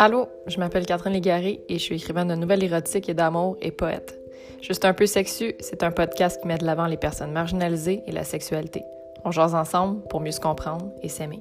Allô, je m'appelle Catherine Légaré et je suis écrivaine de nouvelles érotiques et d'amour et poète. Juste un peu sexu, c'est un podcast qui met de l'avant les personnes marginalisées et la sexualité. On jase ensemble pour mieux se comprendre et s'aimer.